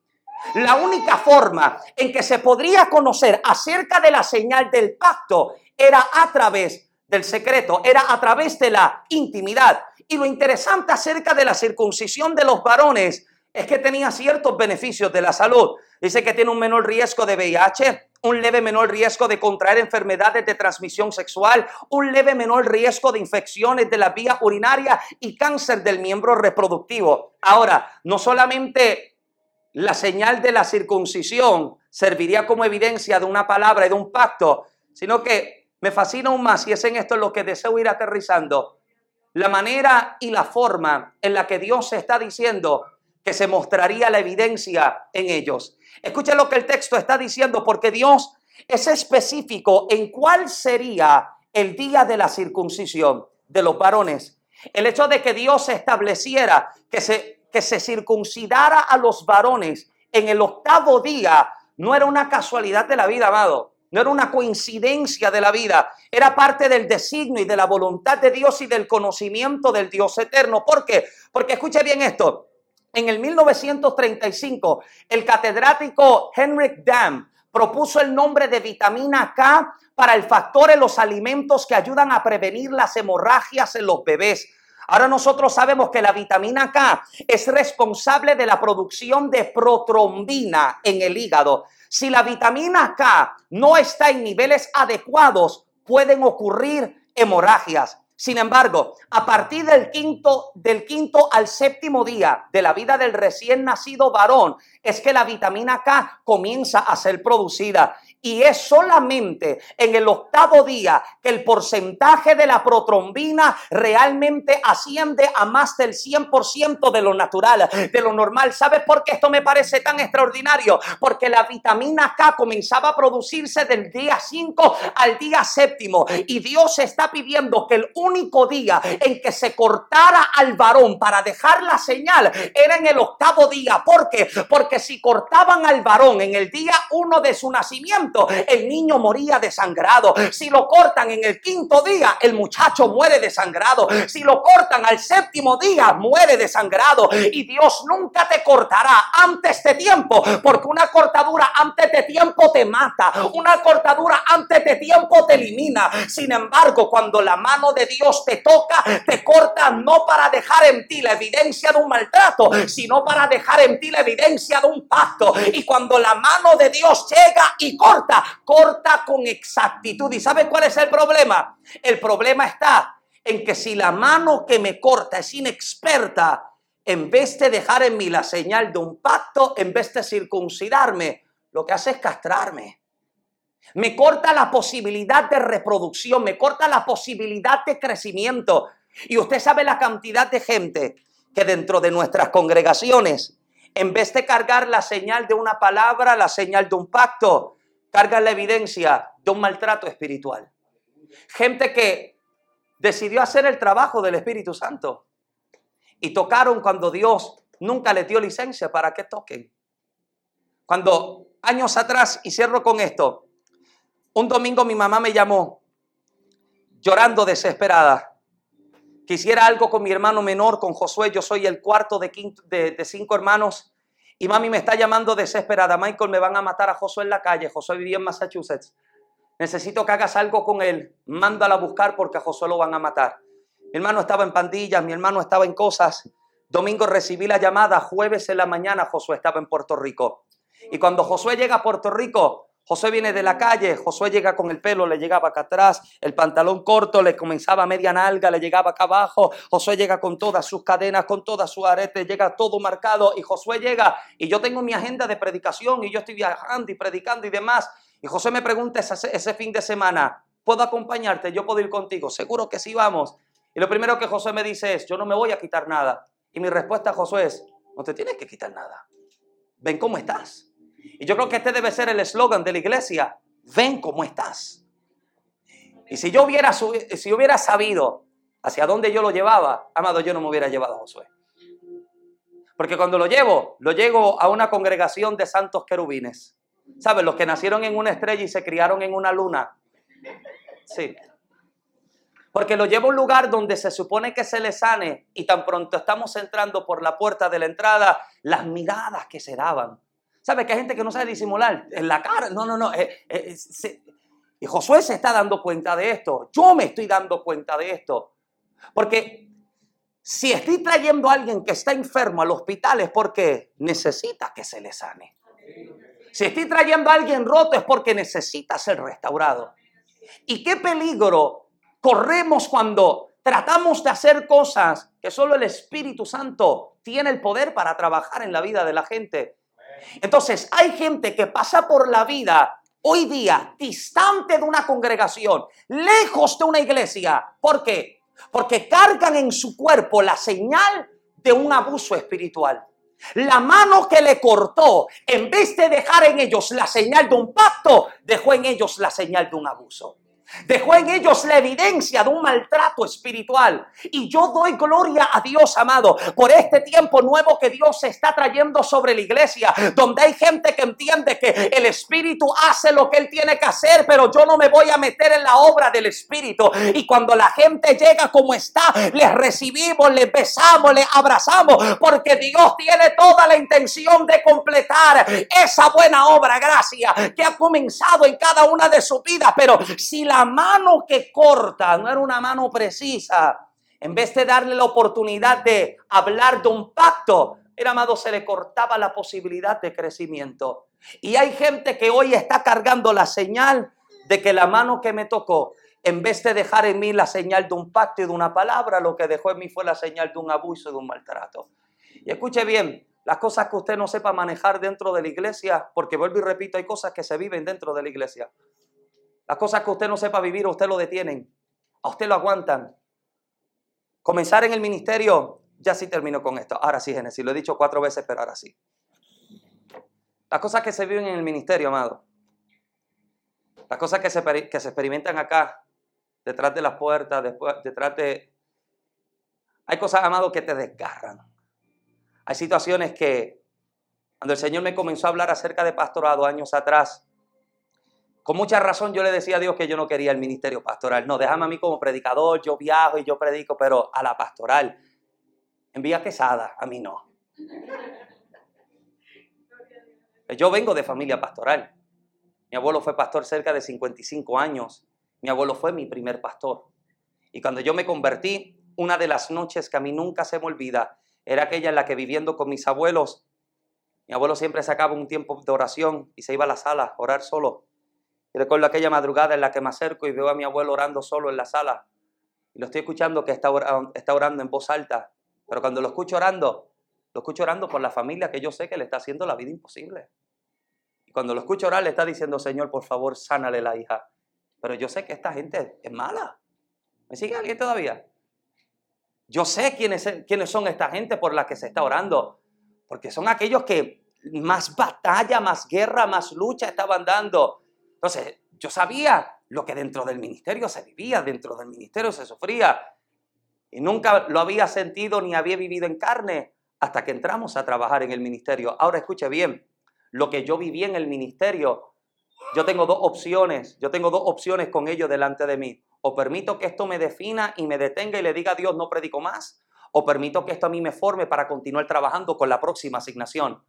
La única forma en que se podría conocer acerca de la señal del pacto era a través del secreto, era a través de la intimidad. Y lo interesante acerca de la circuncisión de los varones es que tenía ciertos beneficios de la salud. Dice que tiene un menor riesgo de VIH, un leve menor riesgo de contraer enfermedades de transmisión sexual, un leve menor riesgo de infecciones de la vía urinaria y cáncer del miembro reproductivo. Ahora, no solamente la señal de la circuncisión serviría como evidencia de una palabra y de un pacto, sino que me fascina aún más y es en esto lo que deseo ir aterrizando. La manera y la forma en la que Dios está diciendo que se mostraría la evidencia en ellos. Escucha lo que el texto está diciendo, porque Dios es específico en cuál sería el día de la circuncisión de los varones. El hecho de que Dios estableciera que se, que se circuncidara a los varones en el octavo día no era una casualidad de la vida, amado. No era una coincidencia de la vida, era parte del designio y de la voluntad de Dios y del conocimiento del Dios eterno. ¿Por qué? Porque escuche bien esto, en el 1935, el catedrático Henrik Dam propuso el nombre de vitamina K para el factor en los alimentos que ayudan a prevenir las hemorragias en los bebés. Ahora nosotros sabemos que la vitamina K es responsable de la producción de protrombina en el hígado. Si la vitamina K no está en niveles adecuados, pueden ocurrir hemorragias. Sin embargo, a partir del quinto, del quinto al séptimo día de la vida del recién nacido varón, es que la vitamina K comienza a ser producida y es solamente en el octavo día que el porcentaje de la protrombina realmente asciende a más del 100% de lo natural, de lo normal. ¿Sabes por qué esto me parece tan extraordinario? Porque la vitamina K comenzaba a producirse del día 5 al día séptimo y Dios está pidiendo que el único día en que se cortara al varón para dejar la señal era en el octavo día. ¿Por qué? Porque si cortaban al varón en el día 1 de su nacimiento, el niño moría desangrado. Si lo cortan en el quinto día, el muchacho muere desangrado. Si lo cortan al séptimo día, muere desangrado. Y Dios nunca te cortará antes de tiempo, porque una cortadura antes de tiempo te mata. Una cortadura antes de tiempo te elimina. Sin embargo, cuando la mano de Dios te toca, te corta no para dejar en ti la evidencia de un maltrato, sino para dejar en ti la evidencia de un pacto. Y cuando la mano de Dios llega y corta, corta, con exactitud. ¿Y sabe cuál es el problema? El problema está en que si la mano que me corta es inexperta, en vez de dejar en mí la señal de un pacto, en vez de circuncidarme, lo que hace es castrarme. Me corta la posibilidad de reproducción, me corta la posibilidad de crecimiento. Y usted sabe la cantidad de gente que dentro de nuestras congregaciones, en vez de cargar la señal de una palabra, la señal de un pacto, carga la evidencia de un maltrato espiritual. Gente que decidió hacer el trabajo del Espíritu Santo y tocaron cuando Dios nunca les dio licencia para que toquen. Cuando años atrás, y cierro con esto, un domingo mi mamá me llamó llorando desesperada. Quisiera algo con mi hermano menor, con Josué. Yo soy el cuarto de, de cinco hermanos. Y mami me está llamando desesperada. Michael, me van a matar a Josué en la calle. Josué vivía en Massachusetts. Necesito que hagas algo con él. Mándala a buscar porque a Josué lo van a matar. Mi hermano estaba en pandillas, mi hermano estaba en cosas. Domingo recibí la llamada, jueves en la mañana Josué estaba en Puerto Rico. Y cuando Josué llega a Puerto Rico, Josué viene de la calle, Josué llega con el pelo, le llegaba acá atrás, el pantalón corto, le comenzaba a media nalga, le llegaba acá abajo, Josué llega con todas sus cadenas, con todas sus aretes, llega todo marcado y Josué llega y yo tengo mi agenda de predicación y yo estoy viajando y predicando y demás. Y Josué me pregunta ese, ese fin de semana, ¿puedo acompañarte? ¿Yo puedo ir contigo? Seguro que sí, vamos. Y lo primero que Josué me dice es, yo no me voy a quitar nada. Y mi respuesta a Josué es, no te tienes que quitar nada. Ven cómo estás. Y yo creo que este debe ser el eslogan de la iglesia. Ven cómo estás. Y si yo hubiera, si hubiera sabido hacia dónde yo lo llevaba, amado, yo no me hubiera llevado a Josué. Porque cuando lo llevo, lo llevo a una congregación de santos querubines. ¿Saben? Los que nacieron en una estrella y se criaron en una luna. Sí. Porque lo llevo a un lugar donde se supone que se le sane y tan pronto estamos entrando por la puerta de la entrada, las miradas que se daban ¿Sabe que hay gente que no sabe disimular en la cara? No, no, no. Eh, eh, y Josué se está dando cuenta de esto. Yo me estoy dando cuenta de esto. Porque si estoy trayendo a alguien que está enfermo al hospital es porque necesita que se le sane. Si estoy trayendo a alguien roto es porque necesita ser restaurado. ¿Y qué peligro corremos cuando tratamos de hacer cosas que solo el Espíritu Santo tiene el poder para trabajar en la vida de la gente? Entonces, hay gente que pasa por la vida hoy día distante de una congregación, lejos de una iglesia. ¿Por qué? Porque cargan en su cuerpo la señal de un abuso espiritual. La mano que le cortó, en vez de dejar en ellos la señal de un pacto, dejó en ellos la señal de un abuso. Dejó en ellos la evidencia de un maltrato espiritual. Y yo doy gloria a Dios, amado, por este tiempo nuevo que Dios está trayendo sobre la iglesia, donde hay gente que entiende que el Espíritu hace lo que Él tiene que hacer, pero yo no me voy a meter en la obra del Espíritu. Y cuando la gente llega como está, les recibimos, les besamos, les abrazamos, porque Dios tiene toda la intención de completar esa buena obra, gracia, que ha comenzado en cada una de sus vidas. Pero si la la mano que corta no era una mano precisa, en vez de darle la oportunidad de hablar de un pacto, era amado, se le cortaba la posibilidad de crecimiento. Y hay gente que hoy está cargando la señal de que la mano que me tocó, en vez de dejar en mí la señal de un pacto y de una palabra, lo que dejó en mí fue la señal de un abuso y de un maltrato. Y escuche bien, las cosas que usted no sepa manejar dentro de la iglesia, porque vuelvo y repito, hay cosas que se viven dentro de la iglesia. Las cosas que usted no sepa vivir, a usted lo detienen. A usted lo aguantan. Comenzar en el ministerio, ya sí termino con esto. Ahora sí, Génesis, lo he dicho cuatro veces, pero ahora sí. Las cosas que se viven en el ministerio, amado. Las cosas que se, que se experimentan acá, detrás de las puertas, después, detrás de... Hay cosas, amado, que te desgarran. Hay situaciones que, cuando el Señor me comenzó a hablar acerca de pastorado años atrás, con mucha razón yo le decía a Dios que yo no quería el ministerio pastoral. No, déjame a mí como predicador, yo viajo y yo predico, pero a la pastoral. Envía quesada, a mí no. Yo vengo de familia pastoral. Mi abuelo fue pastor cerca de 55 años. Mi abuelo fue mi primer pastor. Y cuando yo me convertí, una de las noches que a mí nunca se me olvida era aquella en la que viviendo con mis abuelos, mi abuelo siempre sacaba un tiempo de oración y se iba a la sala a orar solo. Y recuerdo aquella madrugada en la que me acerco y veo a mi abuelo orando solo en la sala. Y lo estoy escuchando que está orando, en voz alta. Pero cuando lo escucho orando, lo escucho orando por la familia que yo sé que le está haciendo la vida imposible. Y cuando lo escucho orar, le está diciendo, Señor, por favor, sánale la hija. Pero yo sé que esta gente es mala. ¿Me sigue alguien todavía? Yo sé quiénes, quiénes son esta gente por la que se está orando. Porque son aquellos que más batalla, más guerra, más lucha estaban dando. Entonces, yo sabía lo que dentro del ministerio se vivía, dentro del ministerio se sufría. Y nunca lo había sentido ni había vivido en carne hasta que entramos a trabajar en el ministerio. Ahora escuche bien, lo que yo viví en el ministerio, yo tengo dos opciones, yo tengo dos opciones con ello delante de mí. O permito que esto me defina y me detenga y le diga a Dios no predico más, o permito que esto a mí me forme para continuar trabajando con la próxima asignación.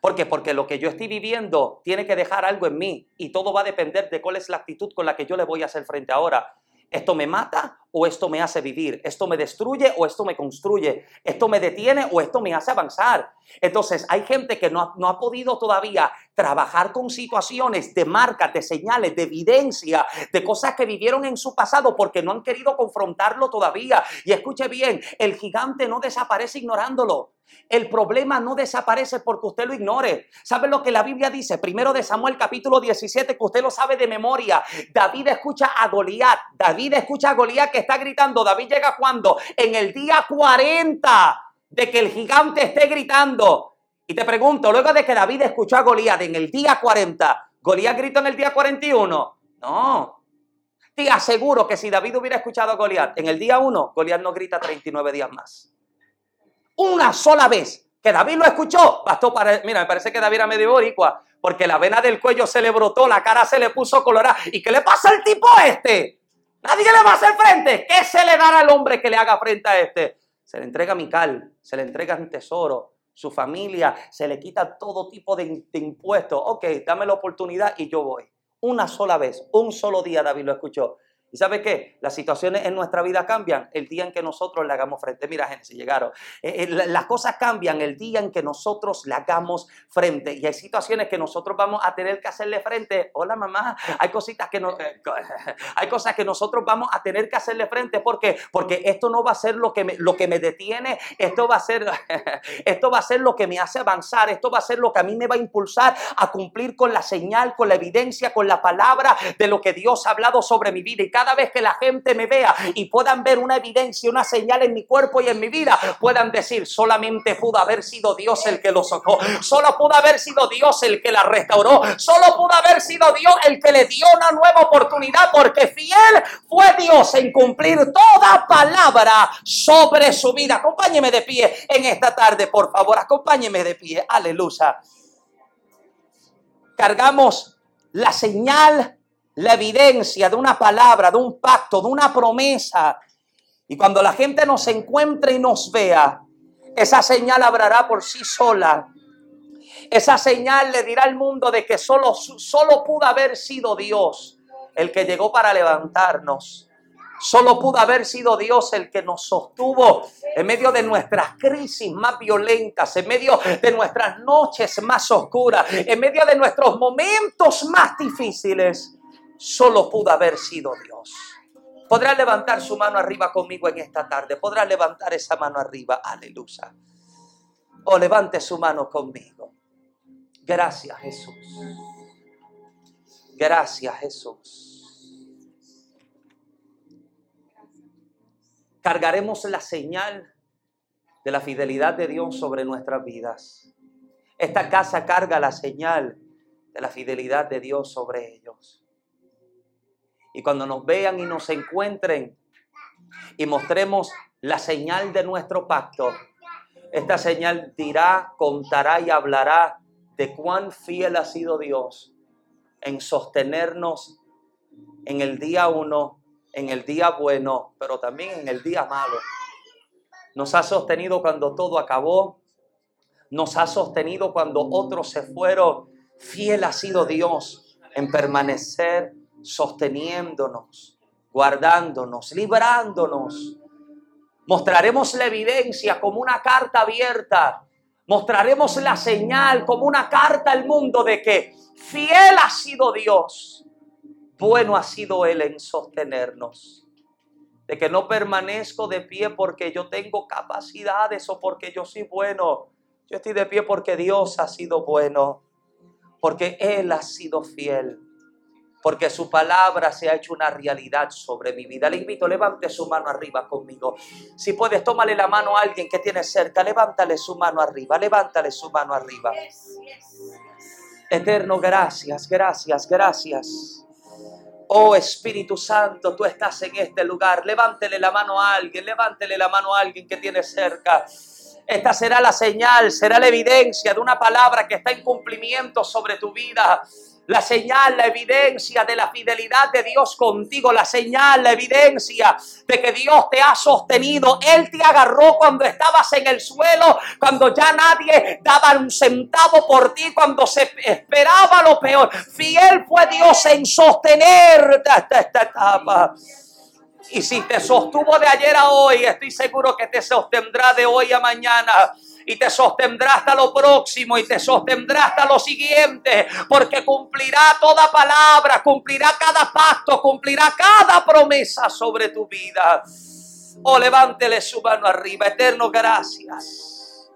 ¿Por qué? Porque lo que yo estoy viviendo tiene que dejar algo en mí y todo va a depender de cuál es la actitud con la que yo le voy a hacer frente ahora. ¿Esto me mata o esto me hace vivir? ¿Esto me destruye o esto me construye? ¿Esto me detiene o esto me hace avanzar? Entonces, hay gente que no ha, no ha podido todavía trabajar con situaciones de marcas, de señales, de evidencia, de cosas que vivieron en su pasado porque no han querido confrontarlo todavía. Y escuche bien, el gigante no desaparece ignorándolo. El problema no desaparece porque usted lo ignore. ¿Sabe lo que la Biblia dice? Primero de Samuel capítulo 17, que usted lo sabe de memoria. David escucha a Goliat. David escucha a Goliat que está gritando. David llega cuando? En el día 40 de que el gigante esté gritando. Y te pregunto, luego de que David escuchó a Goliat en el día 40, ¿Goliat gritó en el día 41? No. Te aseguro que si David hubiera escuchado a Goliat en el día 1, Goliat no grita 39 días más. Una sola vez que David lo escuchó, bastó para... Mira, me parece que David era medio boricua, porque la vena del cuello se le brotó, la cara se le puso colorada. ¿Y qué le pasa al tipo este? Nadie le va a hacer frente. ¿Qué se le dará al hombre que le haga frente a este? Se le entrega Mical, se le entrega un tesoro, su familia, se le quita todo tipo de, impuestos. Ok, dame la oportunidad y yo voy. Una sola vez, un solo día David lo escuchó. ¿Y sabe qué? Las situaciones en nuestra vida cambian el día en que nosotros le hagamos frente. Mira, gente, si llegaron. Eh, eh, las cosas cambian el día en que nosotros le hagamos frente. Y hay situaciones que nosotros vamos a tener que hacerle frente. Hola, mamá. Hay cositas que no, eh, (laughs) hay cosas que nosotros vamos a tener que hacerle frente. ¿Por qué? Porque esto no va a ser lo que me, lo que me detiene. Esto va a ser, (laughs) esto va a ser lo que me hace avanzar. Esto va a ser lo que a mí me va a impulsar a cumplir con la señal, con la evidencia, con la palabra de lo que Dios ha hablado sobre mi vida. Y cada vez que la gente me vea y puedan ver una evidencia, una señal en mi cuerpo y en mi vida, puedan decir, solamente pudo haber sido Dios el que lo sacó, solo pudo haber sido Dios el que la restauró, solo pudo haber sido Dios el que le dio una nueva oportunidad, porque fiel fue Dios en cumplir toda palabra sobre su vida. Acompáñeme de pie en esta tarde, por favor, acompáñeme de pie, aleluya. Cargamos la señal la evidencia de una palabra, de un pacto, de una promesa. Y cuando la gente nos encuentre y nos vea, esa señal hablará por sí sola. Esa señal le dirá al mundo de que solo, solo pudo haber sido Dios el que llegó para levantarnos. Solo pudo haber sido Dios el que nos sostuvo en medio de nuestras crisis más violentas, en medio de nuestras noches más oscuras, en medio de nuestros momentos más difíciles solo pudo haber sido Dios. Podrá levantar su mano arriba conmigo en esta tarde. Podrá levantar esa mano arriba. Aleluya. O levante su mano conmigo. Gracias Jesús. Gracias Jesús. Cargaremos la señal de la fidelidad de Dios sobre nuestras vidas. Esta casa carga la señal de la fidelidad de Dios sobre ellos. Y cuando nos vean y nos encuentren y mostremos la señal de nuestro pacto, esta señal dirá, contará y hablará de cuán fiel ha sido Dios en sostenernos en el día uno, en el día bueno, pero también en el día malo. Nos ha sostenido cuando todo acabó, nos ha sostenido cuando otros se fueron. Fiel ha sido Dios en permanecer sosteniéndonos, guardándonos, librándonos. Mostraremos la evidencia como una carta abierta. Mostraremos la señal como una carta al mundo de que fiel ha sido Dios. Bueno ha sido Él en sostenernos. De que no permanezco de pie porque yo tengo capacidades o porque yo soy bueno. Yo estoy de pie porque Dios ha sido bueno. Porque Él ha sido fiel porque su palabra se ha hecho una realidad sobre mi vida. Le invito, levante su mano arriba conmigo. Si puedes, tómale la mano a alguien que tiene cerca, levántale su mano arriba, levántale su mano arriba. Eterno, gracias, gracias, gracias. Oh Espíritu Santo, tú estás en este lugar. Levántele la mano a alguien, levántele la mano a alguien que tiene cerca. Esta será la señal, será la evidencia de una palabra que está en cumplimiento sobre tu vida la señal, la evidencia de la fidelidad de Dios contigo, la señal, la evidencia de que Dios te ha sostenido. Él te agarró cuando estabas en el suelo, cuando ya nadie daba un centavo por ti, cuando se esperaba lo peor. Fiel fue Dios en sostenerte hasta esta etapa. Y si te sostuvo de ayer a hoy, estoy seguro que te sostendrá de hoy a mañana y te sostendrá hasta lo próximo y te sostendrá hasta lo siguiente, porque cumplirá toda palabra, cumplirá cada pacto, cumplirá cada promesa sobre tu vida. Oh, levántele su mano arriba, eterno, gracias.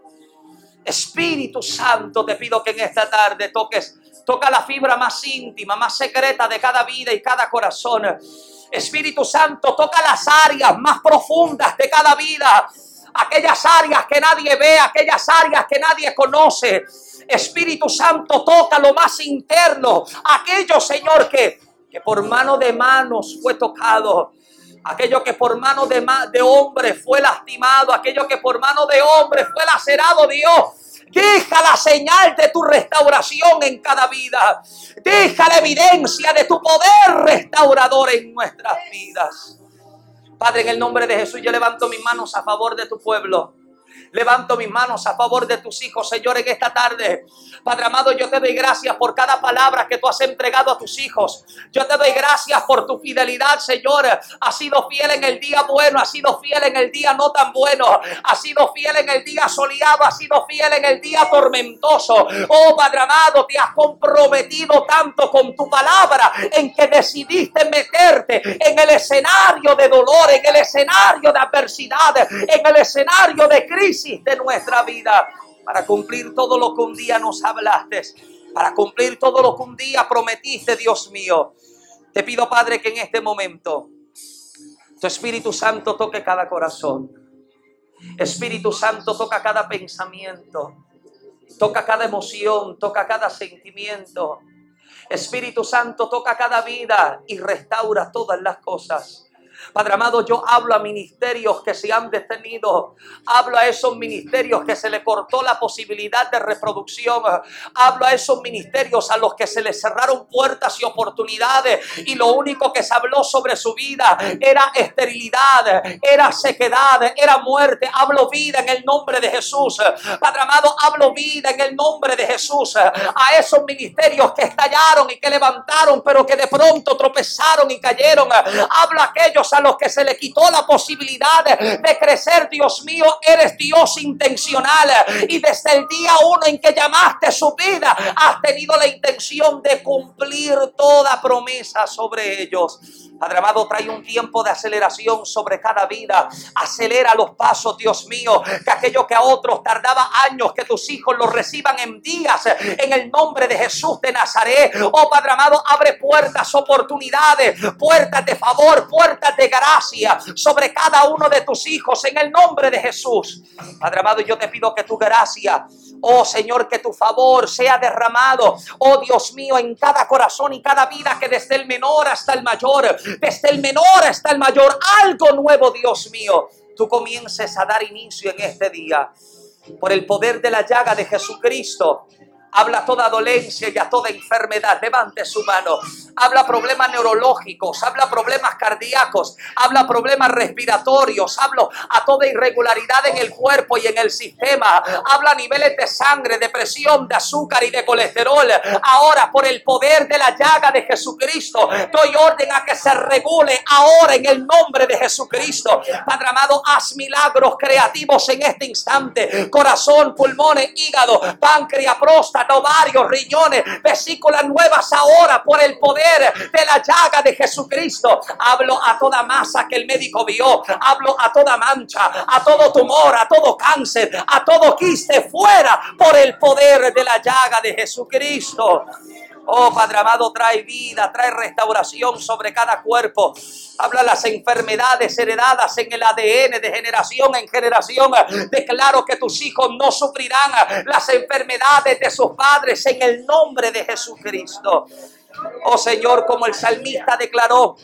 Espíritu Santo, te pido que en esta tarde toques, toca la fibra más íntima, más secreta de cada vida y cada corazón. Espíritu Santo, toca las áreas más profundas de cada vida aquellas áreas que nadie ve, aquellas áreas que nadie conoce. Espíritu Santo, toca lo más interno, aquello, Señor, que, que por mano de manos fue tocado. Aquello que por mano de, de hombre fue lastimado, aquello que por mano de hombre fue lacerado, Dios. Deja la señal de tu restauración en cada vida. Deja la evidencia de tu poder restaurador en nuestras vidas. Padre, en el nombre de Jesús yo levanto mis manos a favor de tu pueblo. Levanto mis manos a favor de tus hijos, Señor, en esta tarde. Padre amado, yo te doy gracias por cada palabra que tú has entregado a tus hijos. Yo te doy gracias por tu fidelidad, Señor. Ha sido fiel en el día bueno, ha sido fiel en el día no tan bueno, ha sido fiel en el día soleado, ha sido fiel en el día tormentoso. Oh Padre amado, te has comprometido tanto con tu palabra en que decidiste meterte en el escenario de dolor, en el escenario de adversidad, en el escenario de crisis de nuestra vida, para cumplir todo lo que un día nos hablaste, para cumplir todo lo que un día prometiste, Dios mío. Te pido, Padre, que en este momento tu Espíritu Santo toque cada corazón. Espíritu Santo toca cada pensamiento, toca cada emoción, toca cada sentimiento. Espíritu Santo toca cada vida y restaura todas las cosas. Padre amado, yo hablo a ministerios que se han detenido. Hablo a esos ministerios que se le cortó la posibilidad de reproducción. Hablo a esos ministerios a los que se les cerraron puertas y oportunidades. Y lo único que se habló sobre su vida era esterilidad, era sequedad, era muerte. Hablo vida en el nombre de Jesús. Padre amado, hablo vida en el nombre de Jesús. A esos ministerios que estallaron y que levantaron, pero que de pronto tropezaron y cayeron. Hablo a aquellos a los que se le quitó la posibilidad de crecer, Dios mío, eres Dios intencional. Y desde el día uno en que llamaste su vida, has tenido la intención de cumplir toda promesa sobre ellos. Padre amado, trae un tiempo de aceleración sobre cada vida. Acelera los pasos, Dios mío. Que aquello que a otros tardaba años, que tus hijos los reciban en días. En el nombre de Jesús de Nazaret. Oh Padre amado, abre puertas, oportunidades, puertas de favor, puertas de gracia sobre cada uno de tus hijos. En el nombre de Jesús. Padre amado, yo te pido que tu gracia Oh Señor, que tu favor sea derramado, oh Dios mío, en cada corazón y cada vida, que desde el menor hasta el mayor, desde el menor hasta el mayor, algo nuevo, Dios mío, tú comiences a dar inicio en este día. Por el poder de la llaga de Jesucristo, habla toda dolencia y a toda enfermedad. Levante su mano. Habla problemas neurológicos, habla problemas cardíacos, habla problemas respiratorios, habla a toda irregularidad en el cuerpo y en el sistema. Habla niveles de sangre, de presión, de azúcar y de colesterol. Ahora, por el poder de la llaga de Jesucristo, doy orden a que se regule ahora en el nombre de Jesucristo. Padre amado, haz milagros creativos en este instante. Corazón, pulmones, hígado, páncreas, próstata ovarios, riñones, vesículas nuevas ahora por el poder de la llaga de Jesucristo. Hablo a toda masa que el médico vio, hablo a toda mancha, a todo tumor, a todo cáncer, a todo quiste fuera por el poder de la llaga de Jesucristo. Oh Padre amado, trae vida, trae restauración sobre cada cuerpo. Habla las enfermedades heredadas en el ADN de generación en generación. Declaro que tus hijos no sufrirán las enfermedades de sus padres en el nombre de Jesucristo. Oh Señor, como el salmista declaró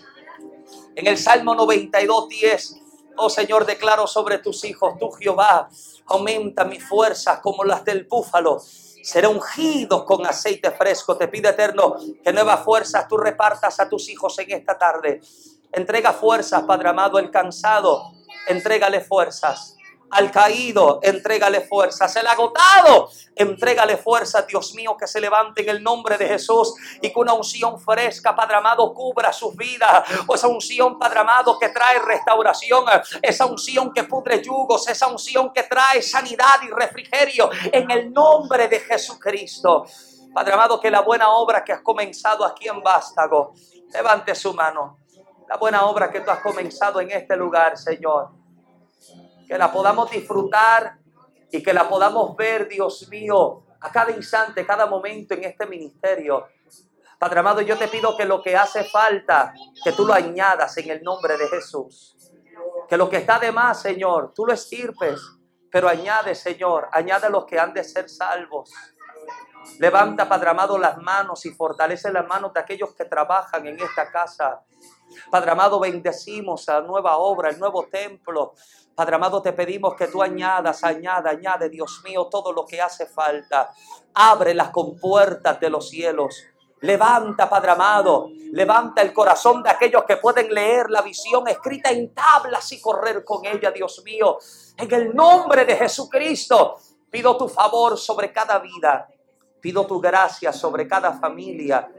en el Salmo 92, 10. Oh Señor, declaro sobre tus hijos, tú Jehová, aumenta mis fuerzas como las del búfalo será ungido con aceite fresco. Te pido, eterno, que nuevas fuerzas tú repartas a tus hijos en esta tarde. Entrega fuerzas, Padre amado, el cansado, entrégale fuerzas. Al caído, entrégale fuerzas. El agotado, entrégale fuerzas, Dios mío, que se levante en el nombre de Jesús y que una unción fresca, Padre amado, cubra sus vidas. O esa unción, Padre amado, que trae restauración, esa unción que pudre yugos, esa unción que trae sanidad y refrigerio en el nombre de Jesucristo. Padre amado, que la buena obra que has comenzado aquí en Vástago, levante su mano. La buena obra que tú has comenzado en este lugar, Señor que la podamos disfrutar y que la podamos ver, Dios mío, a cada instante, cada momento en este ministerio. Padre amado, yo te pido que lo que hace falta, que tú lo añadas en el nombre de Jesús. Que lo que está de más, Señor, tú lo estirpes, pero añade, Señor, añade a los que han de ser salvos. Levanta, Padre amado, las manos y fortalece las manos de aquellos que trabajan en esta casa. Padre amado, bendecimos la nueva obra, el nuevo templo. Padre amado, te pedimos que tú añadas, añada, añade, Dios mío, todo lo que hace falta. Abre las compuertas de los cielos Levanta, Padre amado, levanta el corazón de aquellos que pueden leer la visión escrita en tablas y correr con ella, Dios mío. En el nombre de Jesucristo, pido tu favor sobre cada vida. Pido tu gracia sobre cada familia.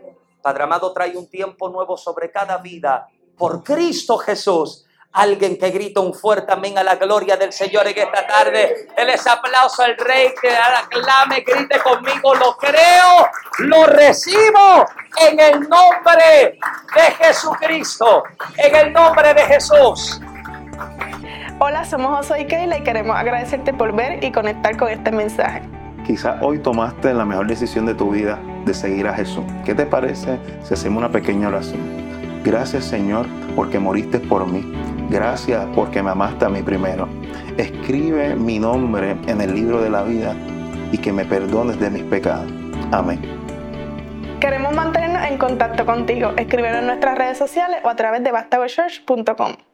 Padre amado, trae un tiempo nuevo sobre cada vida. Por Cristo Jesús. Alguien que grita un fuerte amén a la gloria del Señor en esta tarde. Él es aplauso al Rey que aclame, grite conmigo. Lo creo, lo recibo en el nombre de Jesucristo. En el nombre de Jesús. Hola, somos José y Keila y queremos agradecerte por ver y conectar con este mensaje. Quizás hoy tomaste la mejor decisión de tu vida de seguir a Jesús. ¿Qué te parece si hacemos una pequeña oración? Gracias Señor porque moriste por mí. Gracias porque me amaste a mí primero. Escribe mi nombre en el libro de la vida y que me perdones de mis pecados. Amén. Queremos mantenernos en contacto contigo. Escríbelo en nuestras redes sociales o a través de bastagochurch.com.